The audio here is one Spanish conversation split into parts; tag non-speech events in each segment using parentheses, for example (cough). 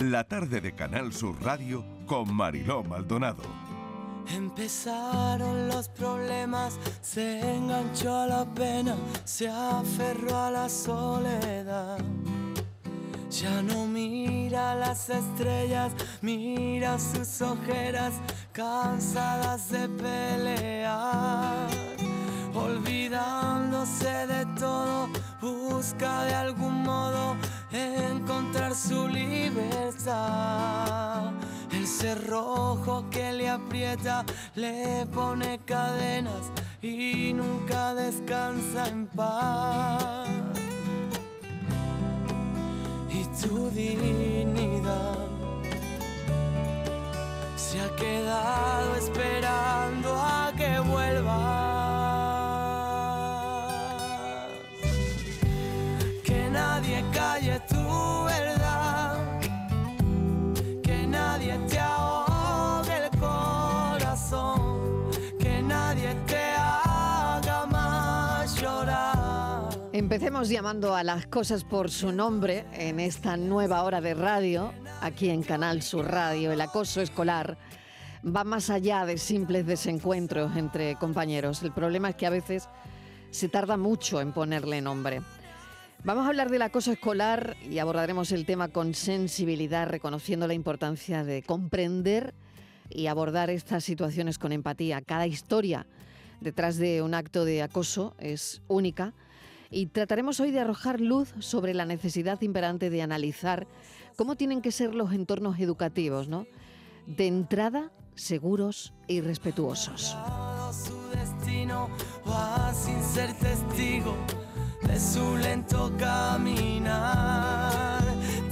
La tarde de Canal Sur Radio con Mariló Maldonado. Empezaron los problemas, se enganchó a la pena, se aferró a la soledad. Ya no mira las estrellas, mira sus ojeras cansadas de pelear. Olvidándose de todo, busca de algún modo encontrar su libertad. El cerrojo que le aprieta le pone cadenas y nunca descansa en paz y tu dignidad se ha quedado esperando a Empecemos llamando a las cosas por su nombre en esta nueva hora de radio, aquí en Canal Sur Radio. El acoso escolar va más allá de simples desencuentros entre compañeros. El problema es que a veces se tarda mucho en ponerle nombre. Vamos a hablar del acoso escolar y abordaremos el tema con sensibilidad, reconociendo la importancia de comprender y abordar estas situaciones con empatía. Cada historia detrás de un acto de acoso es única y trataremos hoy de arrojar luz sobre la necesidad imperante de analizar cómo tienen que ser los entornos educativos, ¿no? De entrada, seguros y respetuosos. su destino sin ser testigo de su lento caminar.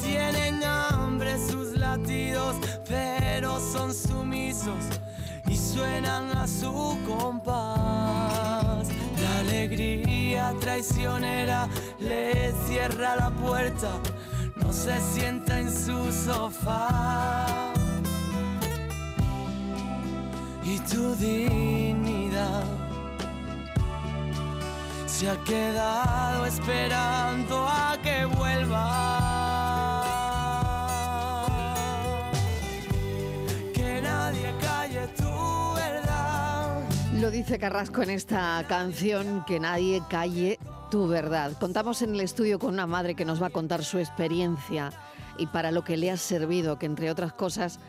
Tienen hambre sus latidos, pero son sumisos y suenan a su compás. La alegría traicionera le cierra la puerta, no se sienta en su sofá y tu dignidad se ha quedado esperando a que vuelva. Lo dice Carrasco en esta canción, que nadie calle tu verdad. Contamos en el estudio con una madre que nos va a contar su experiencia y para lo que le ha servido, que entre otras cosas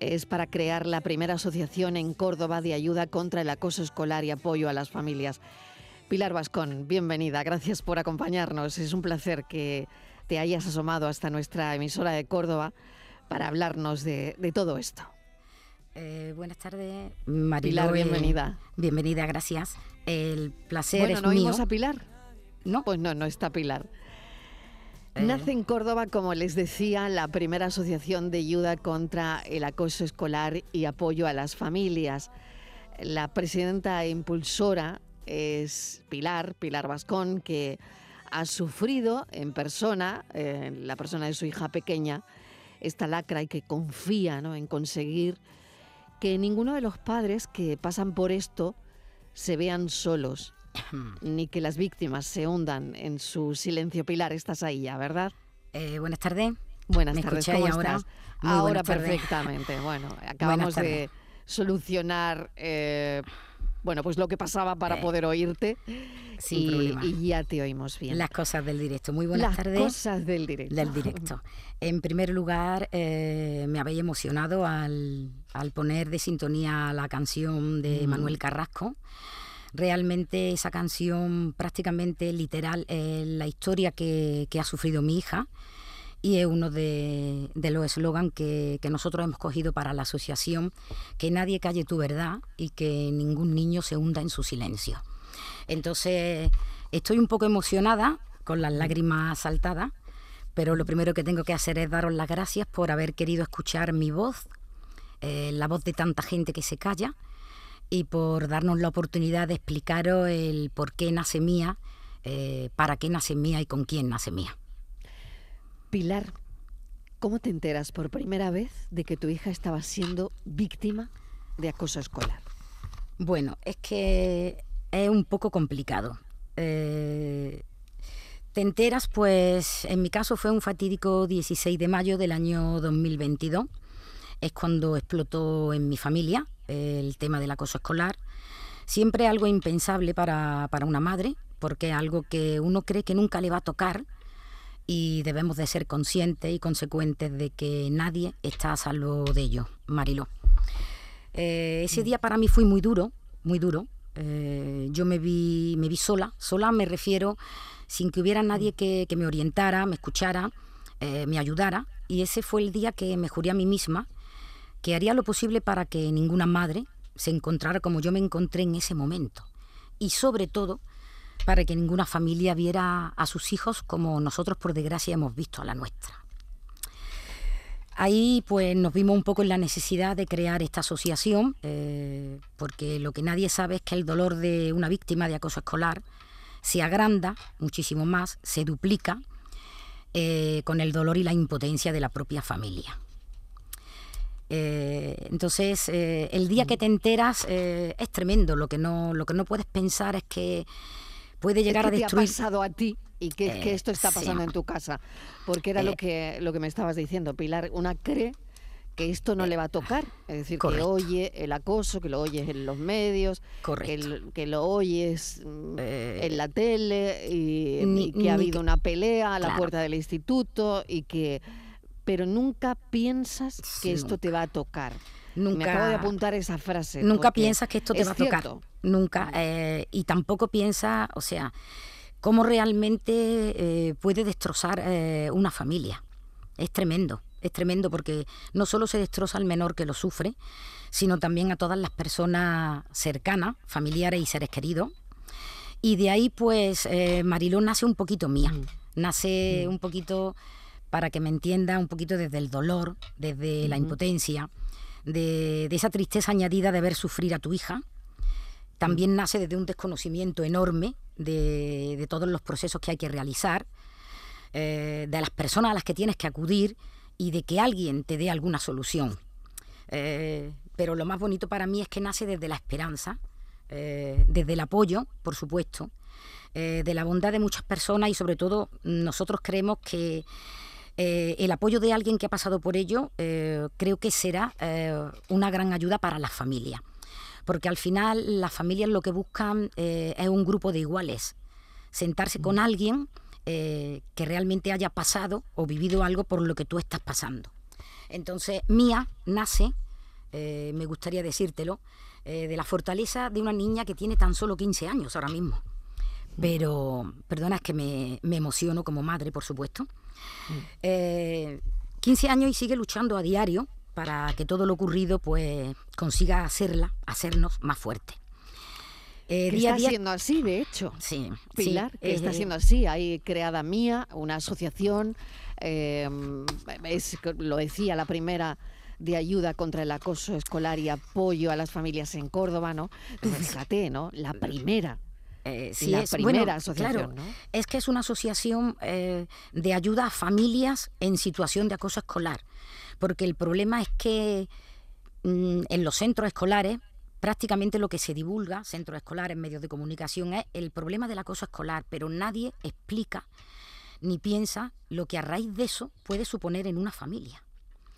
es para crear la primera asociación en Córdoba de ayuda contra el acoso escolar y apoyo a las familias. Pilar Vascón, bienvenida, gracias por acompañarnos. Es un placer que te hayas asomado hasta nuestra emisora de Córdoba para hablarnos de, de todo esto. Eh, buenas tardes, Mariló. Pilar, eh, bienvenida. bienvenida, gracias. El placer Bueno, es ¿no mío. oímos a Pilar? No, Pues no, no está Pilar. Eh. Nace en Córdoba, como les decía, la primera asociación de ayuda contra el acoso escolar y apoyo a las familias. La presidenta e impulsora es Pilar, Pilar Vascón, que ha sufrido en persona, eh, en la persona de su hija pequeña, esta lacra y que confía ¿no? en conseguir que ninguno de los padres que pasan por esto se vean solos, (coughs) ni que las víctimas se hundan en su silencio. Pilar, estás ahí ya, ¿verdad? Eh, buenas tardes. Buenas ¿Me tardes, ¿cómo ahora? estás? Muy ahora tardes. perfectamente. Bueno, (laughs) acabamos de solucionar eh, bueno, pues lo que pasaba para Eh, poder oírte sin y, problema. y ya te oímos bien. Las cosas del directo. Muy buenas Las tardes. cosas del directo. Del directo. En primer lugar, eh, me habéis emocionado al, al poner de sintonía la canción de Mm. Manuel Carrasco. Realmente esa canción prácticamente literal es la historia que, que ha sufrido mi hija y es uno de, los eslogans que, que nosotros hemos cogido para la asociación, que nadie calle tu verdad y que ningún niño se hunda en su silencio. Entonces, estoy un poco emocionada, con las lágrimas saltadas, pero lo primero que tengo que hacer es daros las gracias por haber querido escuchar mi voz, eh, la voz de tanta gente que se calla, y por darnos la oportunidad de explicaros el por qué nace mía, eh, para qué nace mía y con quién nace mía. Pilar, ¿cómo te enteras por primera vez de que tu hija estaba siendo víctima de acoso escolar? Bueno, es que es un poco complicado. Eh, Te enteras, pues en mi caso fue un fatídico 16 de mayo del año 2022. Es cuando explotó en mi familia el tema del acoso escolar. Siempre algo impensable para, para una madre, porque es algo que uno cree que nunca le va a tocar y debemos de ser conscientes y consecuentes de que nadie está a salvo de ello, Mariló. Eh, ese día para mí fue muy duro, muy duro. Eh, yo me vi, me vi sola, sola me refiero sin que hubiera nadie que, me orientara, me escuchara, eh, me ayudara. Y ese fue el día que me juré a mí misma que haría lo posible para que ninguna madre se encontrara como yo me encontré en ese momento. Y sobre todo, para que ninguna familia viera a sus hijos como nosotros por desgracia hemos visto a la nuestra. Ahí pues nos vimos un poco en la necesidad de crear esta asociación, eh, porque lo que nadie sabe es que el dolor de una víctima de acoso escolar se agranda muchísimo más, se duplica eh, con el dolor y la impotencia de la propia familia. Eh, entonces, el día que te enteras es tremendo. Lo que no, lo que no puedes pensar es que puede llegar a destruir. ¿Qué te ha pasado a ti y que, esto está pasando en tu casa? Porque era lo, eh. que, lo que me estabas diciendo, Pilar. Una cree que esto no le va a tocar, es decir, que oye el acoso, que lo oyes en los medios, que, que, lo oyes mm, eh, en la tele y, que ha habido una pelea a la puerta del instituto y que pero nunca piensas que esto te va a tocar. Nunca, Me acabo de apuntar esa frase. Nunca piensas que esto te va a tocar. Nunca. Eh, y tampoco piensas, o sea, cómo realmente eh, puede destrozar eh, una familia. Es tremendo, es tremendo porque no solo se destroza al menor que lo sufre, sino también a todas las personas cercanas, familiares y seres queridos. Y de ahí, pues, Mariló nace un poquito mía. Nace un poquito, para que me entienda, un poquito desde el dolor, desde la impotencia de, esa tristeza añadida de ver sufrir a tu hija. También nace desde un desconocimiento enorme de, todos los procesos que hay que realizar, eh, de las personas a las que tienes que acudir y de que alguien te dé alguna solución. Eh, pero lo más bonito para mí es que nace desde la esperanza, eh, desde el apoyo, por supuesto, de la bondad de muchas personas y sobre todo nosotros creemos que el apoyo de alguien que ha pasado por ello creo que será una gran ayuda para la familia. Porque al final las familias lo que buscan es un grupo de iguales. Sentarse con mm. alguien que realmente haya pasado o vivido algo por lo que tú estás pasando. Entonces, Mía nace, me gustaría decírtelo, de la fortaleza de una niña que tiene tan solo 15 años ahora mismo. Mm. Pero, perdona, es que me, me emociono como madre, por supuesto. 15 eh, años y sigue luchando a diario para que todo lo ocurrido pues consiga hacerla, hacernos más fuertes. Eh, está siendo así, de hecho. Sí. Pilar, que está siendo así. Hay creada Mía, una asociación, em, lo decía la primera de ayuda contra el acoso escolar y apoyo a las familias en Córdoba, ¿no? fíjate, ¿no? La primera eh, sí, la es, primera asociación. Es que es una asociación eh, de ayuda a familias en situación de acoso escolar. Porque el problema es que mm, en los centros escolares prácticamente lo que se divulga, centros escolares, medios de comunicación, es el problema del acoso escolar, pero nadie explica ni piensa lo que a raíz de eso puede suponer en una familia.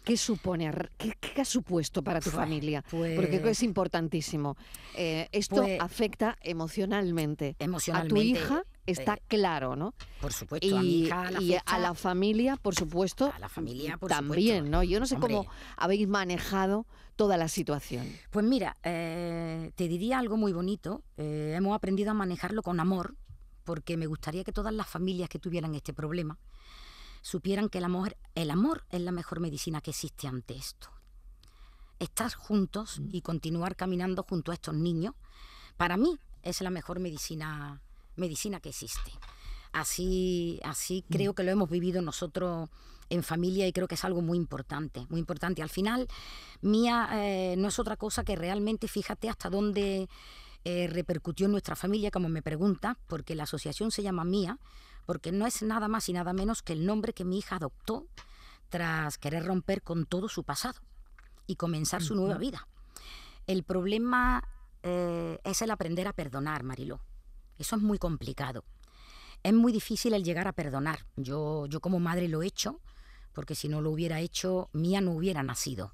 ¿Qué supone? ¿Qué, ha supuesto para tu familia? Porque es importantísimo. Eh, esto pues afecta emocionalmente. Emocionalmente. A tu hija está eh, claro, ¿no? Por supuesto. Y, a, mi hija, y a la familia, por supuesto. A la familia, por también, ¿no? Yo no sé cómo habéis manejado toda la situación. Pues mira, eh, te diría algo muy bonito. hemos aprendido a manejarlo con amor, porque me gustaría que todas las familias que tuvieran este problema supieran que el amor, el amor es la mejor medicina que existe ante esto. Estar juntos y continuar caminando junto a estos niños, para mí es la mejor medicina, medicina que existe. Así, así creo que lo hemos vivido nosotros en familia y creo que es algo muy importante, muy importante. Al final, Mía eh, no es otra cosa que realmente, fíjate hasta dónde eh, repercutió en nuestra familia, como me pregunta, porque la asociación se llama Mía, porque no es nada más y nada menos que el nombre que mi hija adoptó tras querer romper con todo su pasado y comenzar su nueva vida. El problema eh, es el aprender a perdonar, Mariló. Eso es muy complicado. es muy difícil el llegar a perdonar. Yo, yo como madre lo he hecho, porque si no lo hubiera hecho, Mía no hubiera nacido.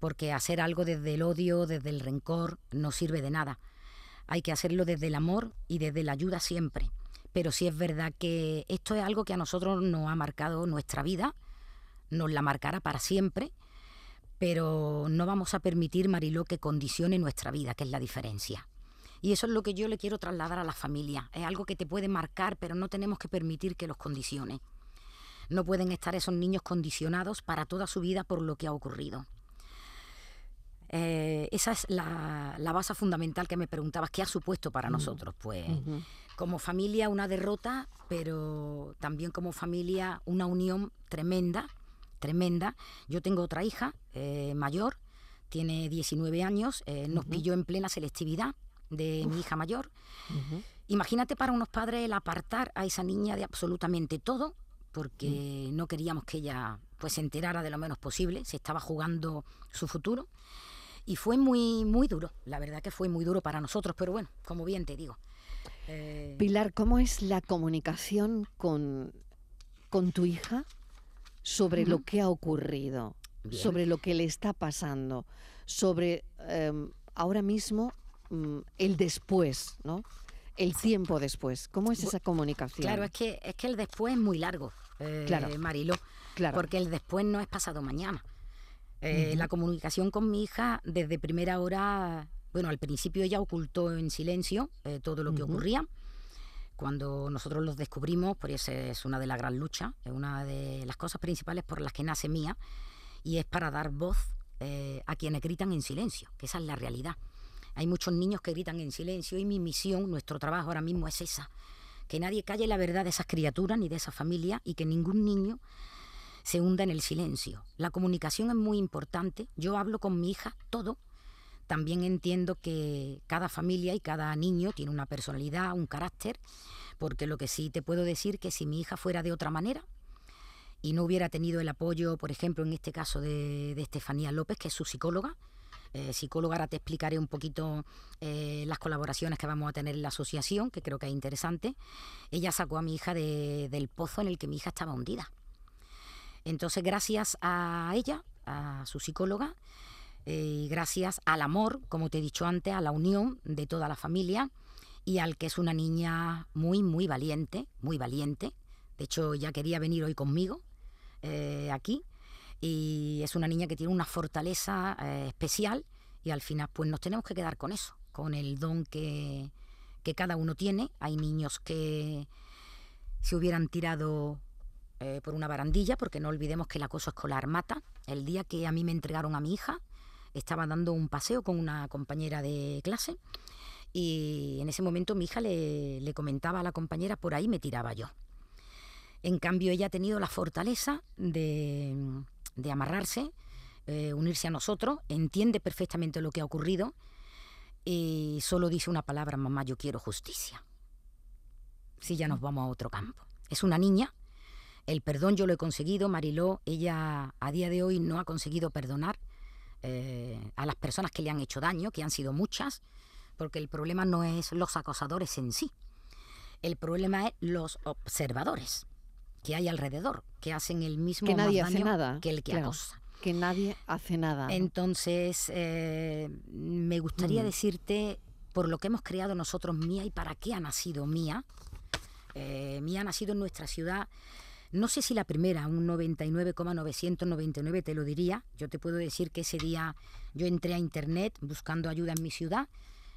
Porque hacer algo desde el odio, desde el rencor, no sirve de nada. Hay que hacerlo desde el amor y desde la ayuda siempre. Pero sí es verdad que esto es algo que a nosotros nos ha marcado nuestra vida, nos la marcará para siempre, pero no vamos a permitir, Mariló, que condicione nuestra vida, que es la diferencia. Y eso es lo que yo le quiero trasladar a la familia. Es algo que te puede marcar, pero no tenemos que permitir que los condicione. No pueden estar esos niños condicionados para toda su vida por lo que ha ocurrido. Eh, esa es la, base fundamental que me preguntabas, ¿qué ha supuesto para nosotros? Pues como familia una derrota, pero también como familia una unión tremenda, tremenda. Yo tengo otra hija eh, mayor, tiene 19 años, eh, nos pilló en plena selectividad de mi hija mayor. Imagínate para unos padres el apartar a esa niña de absolutamente todo porque mm. no queríamos que ella pues se enterara de lo menos posible, se estaba jugando su futuro y fue muy muy duro, la verdad que fue muy duro para nosotros, pero bueno, como bien te digo. Eh, Pilar, ¿cómo es la comunicación con, con tu hija sobre lo que ha ocurrido, sobre lo que le está pasando, sobre em, ahora mismo mm, el después, ¿no? El tiempo después. ¿Cómo es esa comunicación? Claro, es que, es que el después es muy largo eh, claro. Marilo, claro. porque el después no es pasado mañana. Eh, la comunicación con mi hija desde primera hora, bueno, al principio ella ocultó en silencio eh, todo lo que ocurría. Cuando nosotros los descubrimos, pues esa es una de las gran luchas, es una de las cosas principales por las que nace mía, y es para dar voz eh, a quienes gritan en silencio, que esa es la realidad. Hay muchos niños que gritan en silencio y mi misión, nuestro trabajo ahora mismo es esa, que nadie calle la verdad de esas criaturas ni de esa familia y que ningún niño se hunda en el silencio. La comunicación es muy importante. Yo hablo con mi hija todo. También entiendo que cada familia y cada niño tiene una personalidad, un carácter, porque lo que sí te puedo decir que si mi hija fuera de otra manera y no hubiera tenido el apoyo, por ejemplo, en este caso de, Estefanía López, que es su psicóloga, eh, psicóloga, ahora te explicaré un poquito eh, las colaboraciones que vamos a tener en la asociación, que creo que es interesante. Ella sacó a mi hija del pozo en el que mi hija estaba hundida. Entonces, gracias a ella, a su psicóloga, eh, y gracias al amor, como te he dicho antes, a la unión de toda la familia y al que es una niña muy, muy valiente, muy valiente. De hecho, ya quería venir hoy conmigo aquí y es una niña que tiene una fortaleza eh, especial y al final pues nos tenemos que quedar con eso, con el don que, que cada uno tiene. Hay niños que se hubieran tirado eh, por una barandilla, porque no olvidemos que el acoso escolar mata. El día que a mí me entregaron a mi hija, estaba dando un paseo con una compañera de clase y en ese momento mi hija le, le comentaba a la compañera, por ahí me tiraba yo. En cambio, ella ha tenido la fortaleza de, de amarrarse, eh, unirse a nosotros, entiende perfectamente lo que ha ocurrido y solo dice una palabra, mamá, yo quiero justicia. Si ya nos vamos a otro campo. Es una niña, el perdón yo lo he conseguido, Mariló, ella a día de hoy no ha conseguido perdonar eh, a las personas que le han hecho daño, que han sido muchas, porque el problema no es los acosadores en sí, el problema es los observadores que hay alrededor, que hacen el mismo que nadie hace nada, que el que acosa. Que nadie hace nada. Entonces, eh, me gustaría mm. decirte por lo que hemos creado nosotros Mía y para qué ha nacido Mía. Eh, Mía ha nacido en nuestra ciudad, no sé si la primera, un 99,999 te lo diría. Yo te puedo decir que ese día yo entré a internet buscando ayuda en mi ciudad,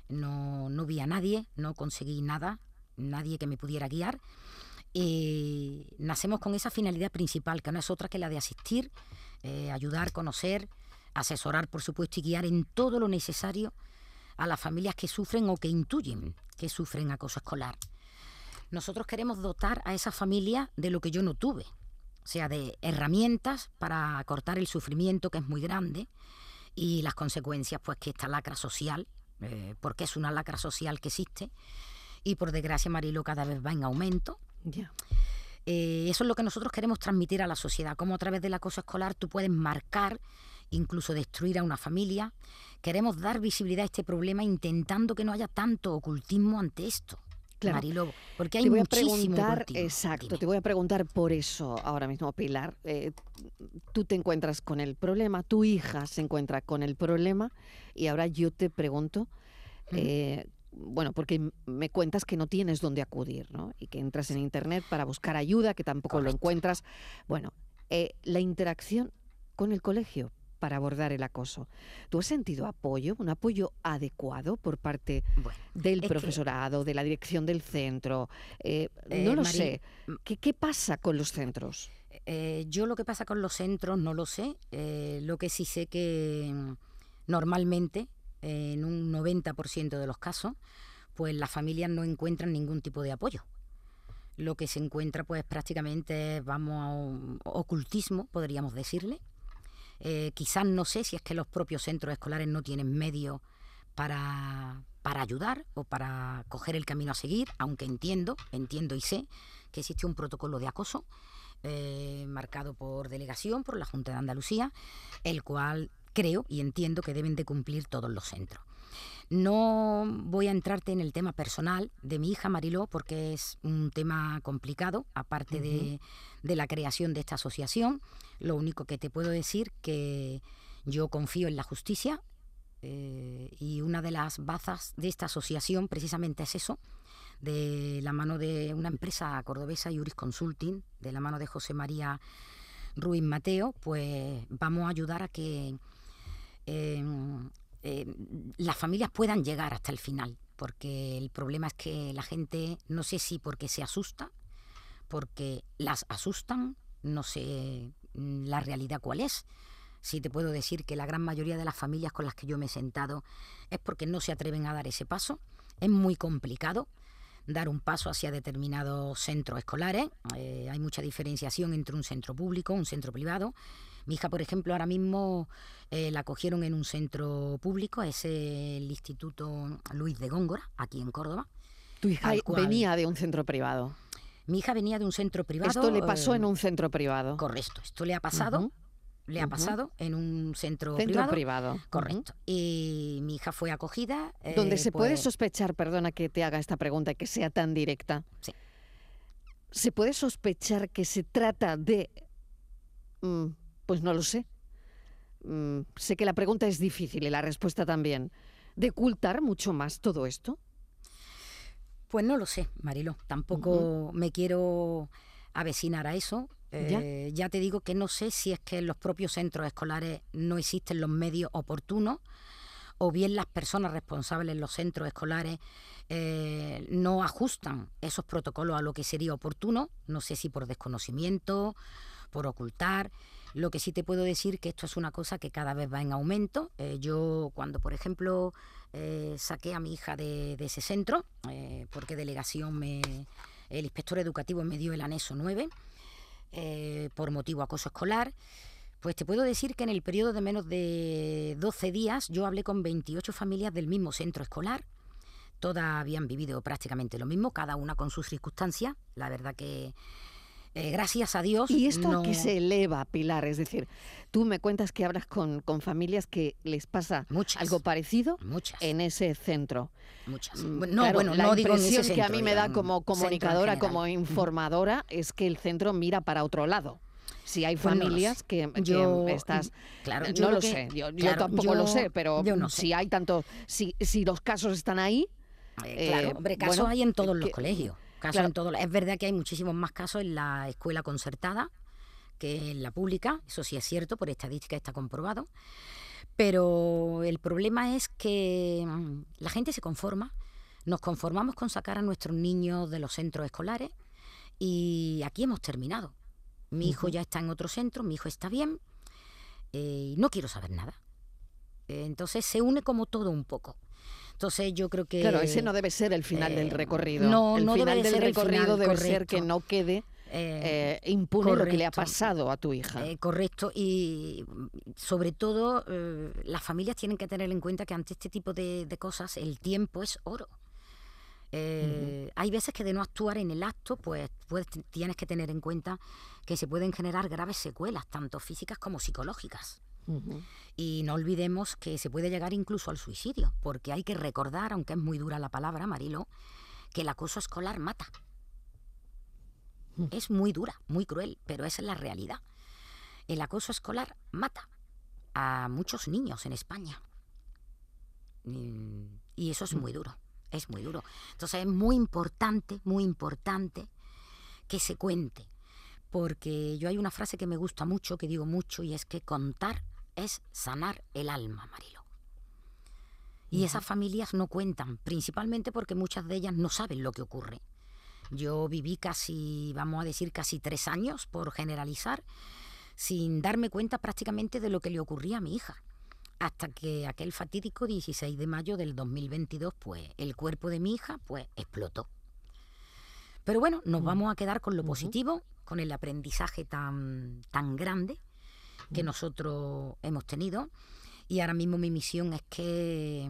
no, no vi a nadie, no conseguí nada, nadie que me pudiera guiar y nacemos con esa finalidad principal, que no es otra que la de asistir, eh, ayudar, conocer, asesorar, por supuesto, y guiar en todo lo necesario a las familias que sufren o que intuyen que sufren acoso escolar. Nosotros queremos dotar a esa familia de lo que yo no tuve, o sea, de herramientas para cortar el sufrimiento que es muy grande y las consecuencias, pues que esta lacra social, eh, porque es una lacra social que existe, y por desgracia Marilo cada vez va en aumento, eh, eso es lo que nosotros queremos transmitir a la sociedad, cómo a través del acoso escolar tú puedes marcar, incluso destruir a una familia. Queremos dar visibilidad a este problema intentando que no haya tanto ocultismo ante esto. Marilo, porque hay te voy a preguntar, continuo. exacto, Dime. te voy a preguntar por eso ahora mismo, Pilar. Eh, tú te encuentras con el problema, tu hija se encuentra con el problema y ahora yo te pregunto, eh, bueno, porque me cuentas que no tienes dónde acudir, ¿no? Y que entras en internet para buscar ayuda, que tampoco lo encuentras. Bueno, eh, la interacción con el colegio para abordar el acoso. ¿Tú has sentido apoyo, un apoyo adecuado por parte Bueno, del que- profesorado, de la dirección del centro? Eh, Eh, no lo sé. ¿Qué, qué pasa con los centros? Yo lo que pasa con los centros no lo sé. Lo que sí sé que mm, normalmente, en un 90% de los casos, pues las familias no encuentran ningún tipo de apoyo. Lo que se encuentra pues prácticamente vamos, a un ocultismo, podríamos decirle. Eh, quizás no sé si es que los propios centros escolares no tienen medios para, para ayudar o para coger el camino a seguir, aunque entiendo, entiendo y sé que existe un protocolo de acoso eh, marcado por delegación, por la Junta de Andalucía, el cual creo y entiendo que deben de cumplir todos los centros. No voy a entrarte en el tema personal de mi hija Mariló porque es un tema complicado, aparte de, de la creación de esta asociación. Lo único que te puedo decir que yo confío en la justicia eh, y una de las bazas de esta asociación precisamente es eso, de la mano de una empresa cordobesa, Juris Consulting, de la mano de José María Ruiz Mateo, pues vamos a ayudar a que eh, eh, las familias puedan llegar hasta el final, porque el problema es que la gente, no sé si porque se asusta, porque las asustan, no sé mm, la realidad cuál es. Sí te puedo decir que la gran mayoría de las familias con las que yo me he sentado es porque no se atreven a dar ese paso. Es muy complicado dar un paso hacia determinados centros escolares. Eh, hay mucha diferenciación entre un centro público, un centro privado. Mi hija, por ejemplo, ahora mismo eh, la cogieron en un centro público, es el Instituto Luis de Góngora, aquí en Córdoba. Tu hija cual. venía de un centro privado. Mi hija venía de un centro privado. Esto le pasó eh, en un centro privado. Correcto, esto le ha pasado, le ha pasado en un centro, Centro privado. Correcto. Y mi hija fue acogida. Donde eh, se puede pues, sospechar, perdona que te haga esta pregunta y que sea tan directa. Sí. ¿Se puede sospechar que se trata de... mm, pues no lo sé. Mm, sé que la pregunta es difícil y la respuesta también. ¿De ocultar mucho más todo esto? Pues no lo sé, Marilo. Tampoco me quiero avecinar a eso. Ya. Eh, ya te digo que no sé si es que en los propios centros escolares no existen los medios oportunos o bien las personas responsables en los centros escolares eh, no ajustan esos protocolos a lo que sería oportuno. No sé si por desconocimiento, por ocultar. Lo que sí te puedo decir que esto es una cosa que cada vez va en aumento. Eh, yo cuando, por ejemplo, eh, saqué a mi hija de, ese centro, eh, porque delegación me, el inspector educativo me dio el anexo 9 eh, por motivo acoso escolar, pues te puedo decir que en el periodo de menos de 12 días yo hablé con 28 familias del mismo centro escolar. Todas habían vivido prácticamente lo mismo, cada una con sus circunstancias. La verdad que, eh, gracias a Dios... ¿Y esto a qué no- se eleva, Pilar? Es decir, tú me cuentas que hablas con, con familias que les pasa Muchas. algo parecido Muchas, en ese centro. muchas. Mm, No, claro, bueno, la no digo en ese impresión que a mí me da como comunicadora, como informadora, es que el centro mira para otro lado. Si hay no familias que, que Yo- estás... claro, no yo lo lo que- sé, yo, tampoco lo sé, pero no sé. si hay tanto... Si, si los casos están ahí, Eh, claro, Eh, hombre, casos bueno, hay en todos los colegios. Casos claro. en todos los- es verdad que hay muchísimos más casos en la escuela concertada que en la pública, eso sí es cierto, por estadística está comprobado. Pero el problema es que mm, la gente se conforma, nos conformamos con sacar a nuestros niños de los centros escolares y aquí hemos terminado. Mi hijo ya está en otro centro, mi hijo está bien eh, y no quiero saber nada. Eh, Entonces se une como todo un poco. Entonces yo creo que... claro, ese no debe ser el final del eh, recorrido. no, el no final de del ser el recorrido final, debe ser que no quede eh, eh, impune lo que le ha pasado a tu hija. Eh, correcto, y sobre todo las familias tienen que tener en cuenta que ante este tipo de, de cosas el tiempo es oro. Hay veces que de no actuar en el acto, pues puedes- tienes que tener en cuenta que se pueden generar graves secuelas, tanto físicas como psicológicas. Y no olvidemos que se puede llegar incluso al suicidio, porque hay que recordar, aunque es muy dura la palabra, Marilo, que el acoso escolar mata. Es muy dura, muy cruel, pero esa es la realidad. El acoso escolar mata a muchos niños en España. Y y eso es muy duro, es muy duro. Entonces es muy importante, muy importante que se cuente. Porque yo hay una frase que me gusta mucho, que digo mucho, y es que contar es sanar el alma, Marilo. Y esas familias no cuentan, principalmente porque muchas de ellas no saben lo que ocurre. Yo viví casi, vamos a decir, casi tres años, por generalizar, sin darme cuenta prácticamente de lo que le ocurría a mi hija hasta que aquel fatídico 16 de mayo del 2022, pues el cuerpo de mi hija, pues explotó. Pero bueno, nos vamos a quedar con lo positivo, con el aprendizaje tan, tan grande que mm. nosotros hemos tenido. Y ahora mismo mi misión es que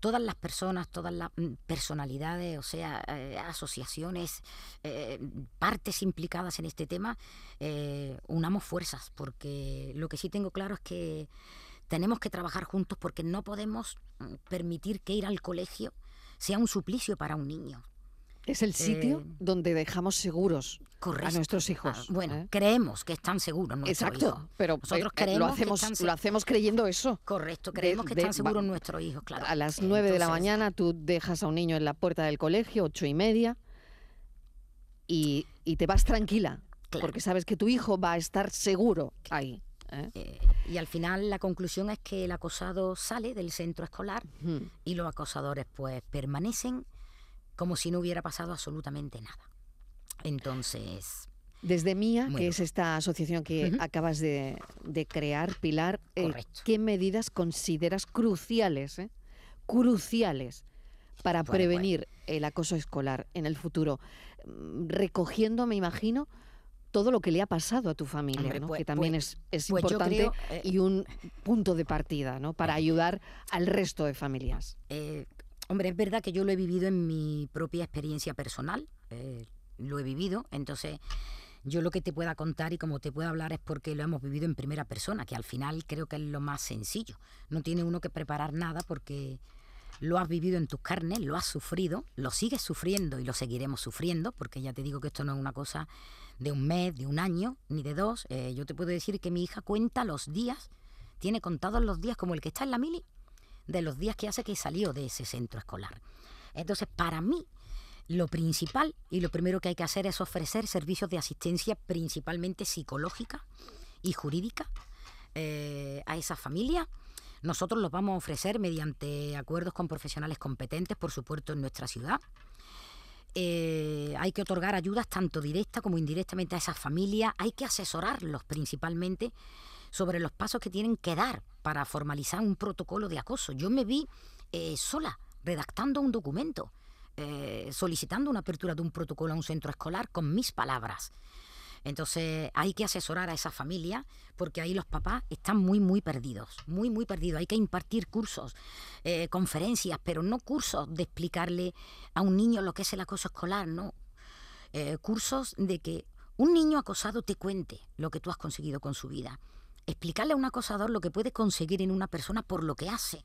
todas las personas, todas las mm, personalidades, o sea, eh, asociaciones, eh, partes implicadas en este tema, eh, unamos fuerzas, porque lo que sí tengo claro es que tenemos que trabajar juntos porque no podemos mm, permitir que ir al colegio sea un suplicio para un niño. Es el sitio eh, donde dejamos seguros a nuestros hijos. Ah, bueno, ¿eh? creemos que están seguros nuestros Exacto, pero nosotros eh, creemos lo hacemos, que están lo hacemos creyendo eso. Correcto, creemos que están seguros nuestros hijos, claro. A las nueve de la mañana tú dejas a un niño en la puerta del colegio, ocho y media, y, te vas tranquila, porque sabes que tu hijo va a estar seguro ahí. y al final la conclusión es que el acosado sale del centro escolar y los acosadores pues permanecen como si no hubiera pasado absolutamente nada. Entonces... Desde Mía, que es esta asociación que acabas de, crear, Pilar, eh, ¿qué medidas consideras cruciales, cruciales para prevenir el acoso escolar en el futuro? Mm, recogiendo, me imagino, todo lo que le ha pasado a tu familia, pues, que también pues, es, pues importante eh, y un punto de partida ¿no? para ayudar al resto de familias. Eh, hombre, es verdad que yo lo he vivido en mi propia experiencia personal, eh, lo he vivido, entonces yo lo que te pueda contar y como te puedo hablar es porque lo hemos vivido en primera persona, que al final creo que es lo más sencillo. No tiene uno que preparar nada porque lo has vivido en tus carnes, lo has sufrido, lo sigues sufriendo y lo seguiremos sufriendo, porque ya te digo que esto no es una cosa de un mes, de un año, ni de dos. Eh, yo te puedo decir que mi hija cuenta los días, tiene contados los días como el que está en la mili, de los días que hace que salió de ese centro escolar. Entonces, para mí, lo principal y lo primero que hay que hacer es ofrecer servicios de asistencia principalmente psicológica y jurídica eh, a esa familia. Nosotros los vamos a ofrecer mediante acuerdos con profesionales competentes, por supuesto, en nuestra ciudad. Eh, hay que otorgar ayudas tanto directa como indirectamente a esas familias, hay que asesorarlos principalmente sobre los pasos que tienen que dar para formalizar un protocolo de acoso. Yo me vi eh, sola redactando un documento, eh, solicitando una apertura de un protocolo a un centro escolar con mis palabras. Entonces hay que asesorar a esa familia porque ahí los papás están muy, muy perdidos, muy, muy perdidos. Hay que impartir cursos, eh, conferencias, pero no cursos de explicarle a un niño lo que es el acoso escolar, no. Cursos de que un niño acosado te cuente lo que tú has conseguido con su vida. Explicarle a un acosador lo que puede conseguir en una persona por lo que hace.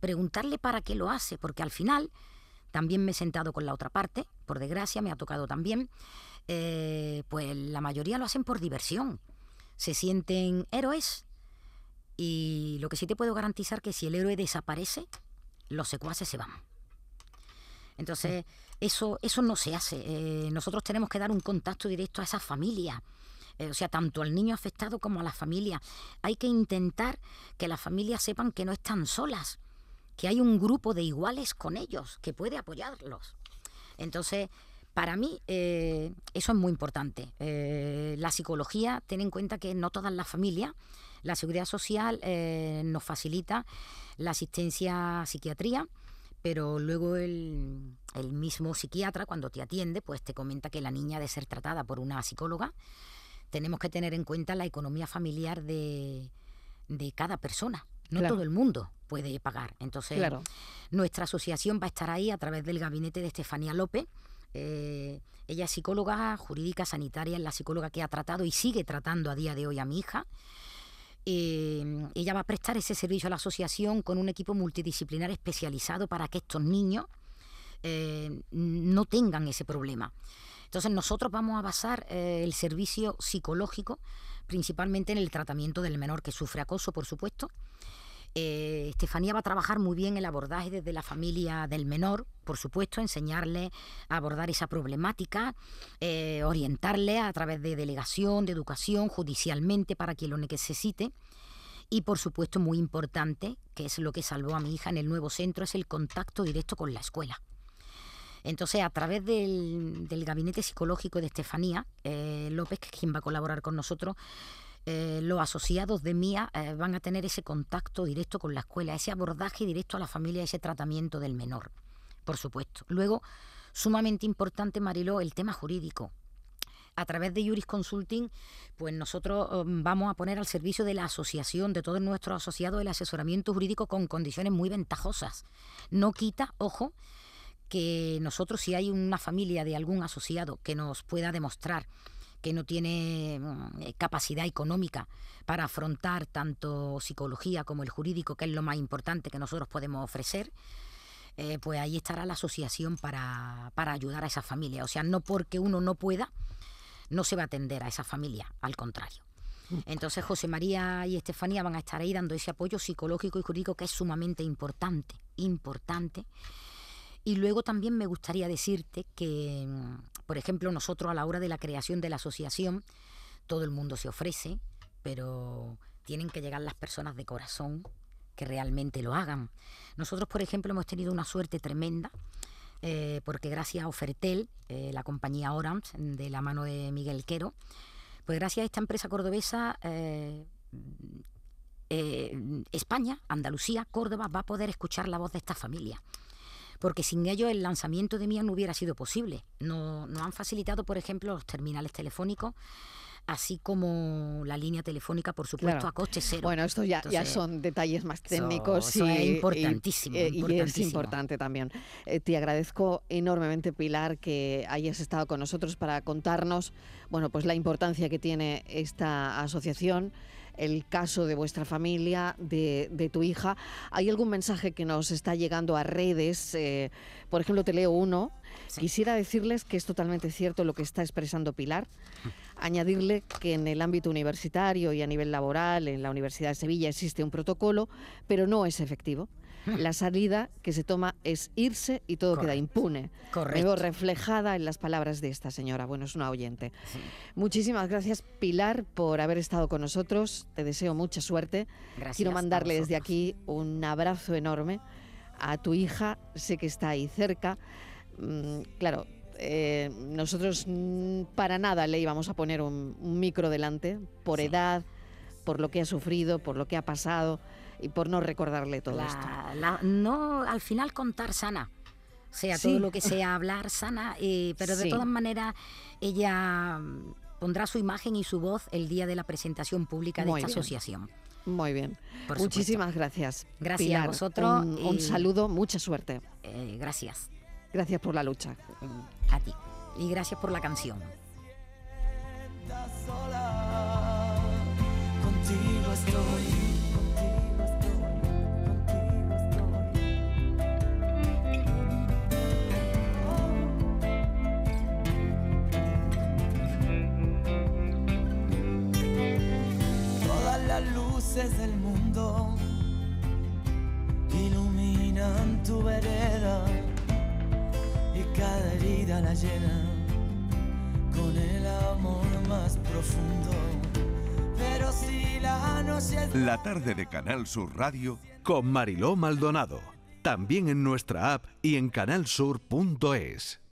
Preguntarle para qué lo hace, porque al final también me he sentado con la otra parte, por desgracia me ha tocado también, eh, pues la mayoría lo hacen por diversión. Se sienten héroes y lo que sí te puedo garantizar que si el héroe desaparece, los secuaces se van. Entonces, eso, eso no se hace. Eh, nosotros tenemos que dar un contacto directo a esa familia. Eh, o sea, tanto al niño afectado como a la familia. Hay que intentar que las familias sepan que no están solas, que hay un grupo de iguales con ellos, que puede apoyarlos. Entonces, para mí eh, eso es muy importante. Eh, la psicología, ten en cuenta que no todas las familias, la seguridad social nos facilita la asistencia a psiquiatría, pero luego el, mismo psiquiatra cuando te atiende, pues te comenta que la niña debe ser tratada por una psicóloga. Tenemos que tener en cuenta la economía familiar de, cada persona. No todo el mundo puede pagar. Entonces, nuestra asociación va a estar ahí a través del gabinete de Estefanía López, eh, ella es psicóloga jurídica sanitaria, es la psicóloga que ha tratado y sigue tratando a día de hoy a mi hija. Eh, ella va a prestar ese servicio a la asociación con un equipo multidisciplinar especializado para que estos niños eh, no tengan ese problema. Entonces nosotros vamos a basar eh, el servicio psicológico principalmente en el tratamiento del menor que sufre acoso, por supuesto. Eh, Estefanía va a trabajar muy bien el abordaje desde la familia del menor, por supuesto, enseñarle a abordar esa problemática, eh, orientarle a través de delegación, de educación, judicialmente para quien lo necesite. Y por supuesto, muy importante, que es lo que salvó a mi hija en el nuevo centro, es el contacto directo con la escuela. Entonces, a través del, gabinete psicológico de Estefanía eh, López, que es quien va a colaborar con nosotros, eh, los asociados de Mía eh, van a tener ese contacto directo con la escuela, ese abordaje directo a la familia, ese tratamiento del menor, por supuesto. Luego, sumamente importante, Mariló, el tema jurídico. A través de Juris Consulting, pues nosotros um, vamos a poner al servicio de la asociación, de todos nuestros asociados, el asesoramiento jurídico con condiciones muy ventajosas. No quita, ojo, que nosotros si hay una familia de algún asociado que nos pueda demostrar que no tiene mm, eh, capacidad económica para afrontar tanto psicología como el jurídico, que es lo más importante que nosotros podemos ofrecer, eh, pues ahí estará la asociación para, para ayudar a esa familia. O sea, no porque uno no pueda, no se va a atender a esa familia, al contrario. Entonces José María y Estefanía van a estar ahí dando ese apoyo psicológico y jurídico que es sumamente importante, importante y luego también me gustaría decirte que, mm, por ejemplo, nosotros a la hora de la creación de la asociación, todo el mundo se ofrece, pero tienen que llegar las personas de corazón que realmente lo hagan. Nosotros, por ejemplo, hemos tenido una suerte tremenda. Eh, porque gracias a Ofertel, eh, la compañía Orange, de la mano de Miguel Quero, pues gracias a esta empresa cordobesa, eh, España, Andalucía, Córdoba va a poder escuchar la voz de esta familia porque sin ellos el lanzamiento de Mía no hubiera sido posible. Nos no han facilitado, por ejemplo, los terminales telefónicos así como la línea telefónica, por supuesto, a coste cero. Bueno, esto ya, ya son detalles más técnicos y, es importantísimo, y, es importante también. Eh, te agradezco enormemente, Pilar, que hayas estado con nosotros para contarnos, bueno, pues la importancia que tiene esta asociación el caso de vuestra familia, de, tu hija. ¿Hay algún mensaje que nos está llegando a redes? Eh, por ejemplo, te leo uno. Quisiera decirles que es totalmente cierto lo que está expresando Pilar. Añadirle que en el ámbito universitario y a nivel laboral, en la Universidad de Sevilla existe un protocolo, pero no es efectivo. (laughs) La salida que se toma es irse y todo queda impune. Correcto. reflejada en las palabras de esta señora. Bueno, es una oyente. Muchísimas gracias, Pilar, por haber estado con nosotros. Te deseo mucha suerte. Quiero mandarle desde aquí un abrazo enorme a tu hija. Sé que está ahí cerca. Mm, claro, eh, nosotros mm, para nada le íbamos a poner un, micro delante, por edad, por lo que ha sufrido, por lo que ha pasado y por no recordarle todo esto. no, al final contar sana. O sea, todo lo que sea hablar sana, eh, pero de todas maneras ella mm, pondrá su imagen y su voz el día de la presentación pública de esta asociación. Muy bien. Muchísimas gracias. Gracias a vosotros. Un, saludo, mucha suerte. Eh, gracias. Gracias por la lucha. A ti. Y gracias por la canción. Contigo estoy. Luces del mundo iluminan tu vereda y cada herida la llena con el amor más profundo. Pero si la noche es... La tarde de Canal Sur Radio con Mariló Maldonado. También en nuestra app y en canalsur.es.